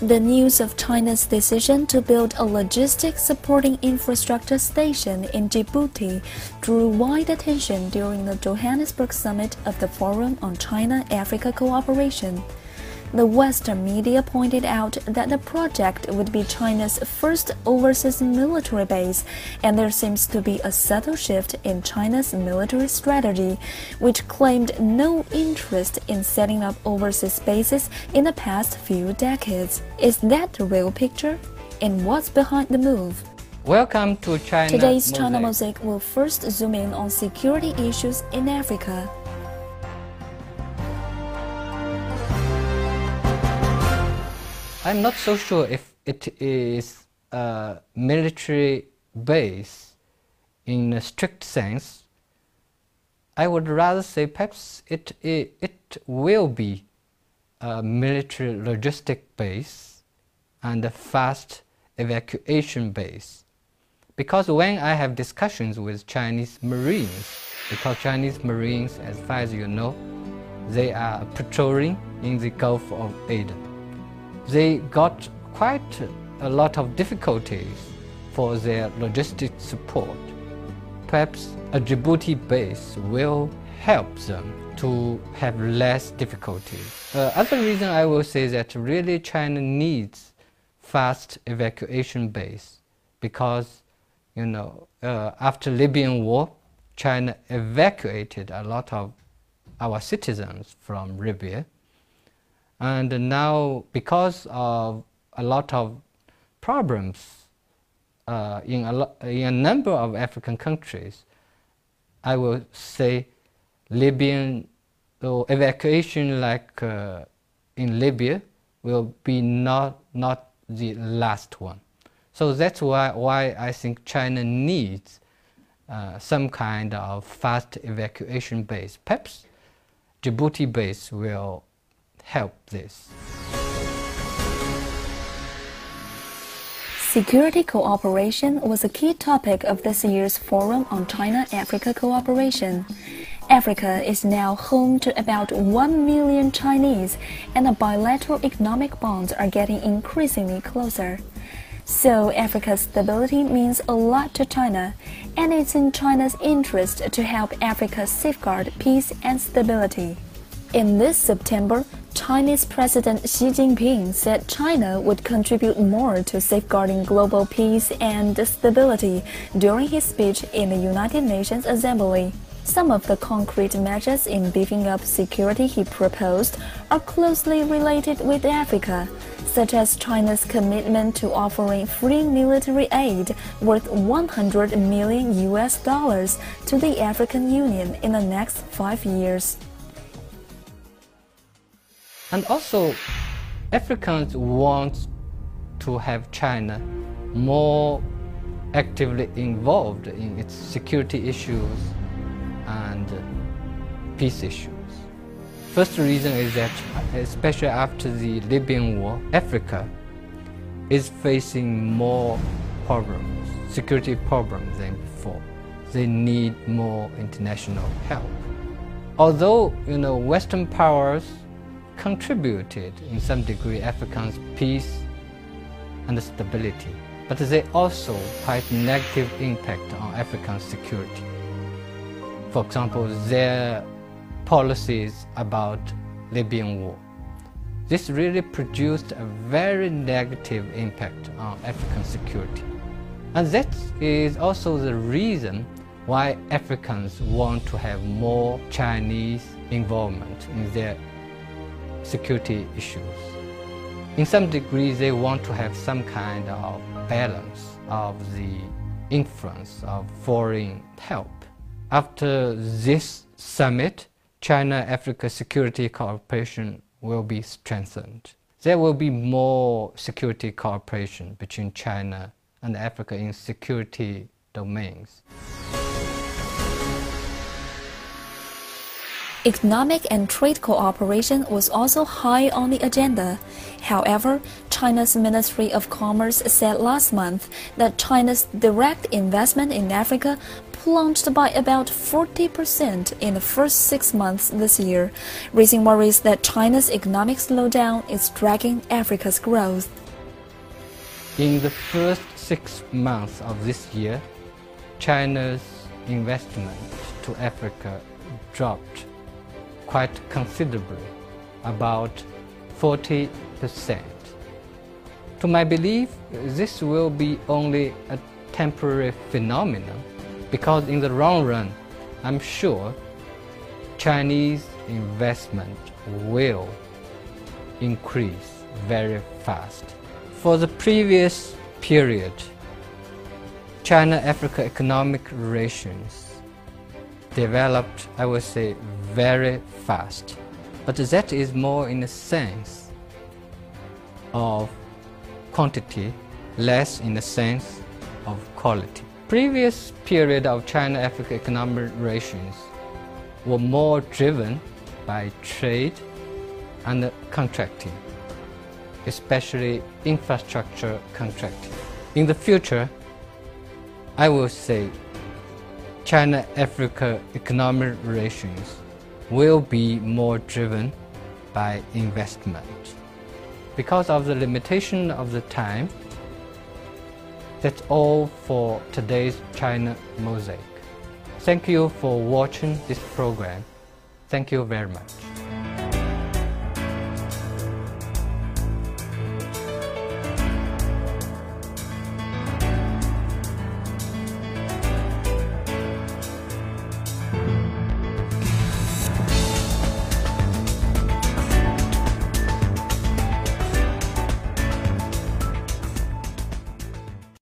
The news of China's decision to build a logistics supporting infrastructure station in Djibouti drew wide attention during the Johannesburg summit of the Forum on China Africa Cooperation. The Western media pointed out that the project would be China's first overseas military base, and there seems to be a subtle shift in China's military strategy, which claimed no interest in setting up overseas bases in the past few decades. Is that the real picture? And what's behind the move? Welcome to China. Today's. China Mosaic will first zoom in on security issues in Africa. I'm not so sure if it is a military base in a strict sense. I would rather say perhaps it, it, it will be a military logistic base and a fast evacuation base. Because when I have discussions with Chinese Marines, because Chinese Marines, as far as you know, they are patrolling in the Gulf of Aden they got quite a lot of difficulties for their logistic support. Perhaps a Djibouti base will help them to have less difficulties. Uh, other reason I will say that really China needs fast evacuation base because you know uh, after Libyan war, China evacuated a lot of our citizens from Libya and now, because of a lot of problems uh, in, a in a number of African countries, I will say Libyan or evacuation like uh, in Libya will be not, not the last one. So that's why, why I think China needs uh, some kind of fast evacuation base. Perhaps Djibouti base will help this. Security cooperation was a key topic of this year's Forum on China Africa Cooperation. Africa is now home to about 1 million Chinese, and the bilateral economic bonds are getting increasingly closer. So, Africa's stability means a lot to China, and it's in China's interest to help Africa safeguard peace and stability. In this September, Chinese President Xi Jinping said China would contribute more to safeguarding global peace and stability during his speech in the United Nations Assembly. Some of the concrete measures in beefing up security he proposed are closely related with Africa, such as China's commitment to offering free military aid worth 100 million US dollars to the African Union in the next five years. And also, Africans want to have China more actively involved in its security issues and peace issues. First reason is that, especially after the Libyan war, Africa is facing more problems, security problems than before. They need more international help. Although, you know, Western powers contributed in some degree Africa's peace and stability, but they also had negative impact on African security. For example, their policies about Libyan war. This really produced a very negative impact on African security. And that is also the reason why Africans want to have more Chinese involvement in their security issues. In some degree, they want to have some kind of balance of the influence of foreign help. After this summit, China-Africa security cooperation will be strengthened. There will be more security cooperation between China and Africa in security domains. Economic and trade cooperation was also high on the agenda. However, China's Ministry of Commerce said last month that China's direct investment in Africa plunged by about 40% in the first six months this year, raising worries that China's economic slowdown is dragging Africa's growth. In the first six months of this year, China's investment to Africa dropped quite considerably, about 40%. To my belief, this will be only a temporary phenomenon because in the long run, I'm sure Chinese investment will increase very fast. For the previous period, China-Africa economic relations developed, I would say, very fast. But that is more in the sense of quantity, less in the sense of quality. Previous period of China-Africa economic relations were more driven by trade and contracting, especially infrastructure contracting. In the future, I will say China-Africa economic relations will be more driven by investment. Because of the limitation of the time, that's all for today's China Mosaic. Thank you for watching this program. Thank you very much.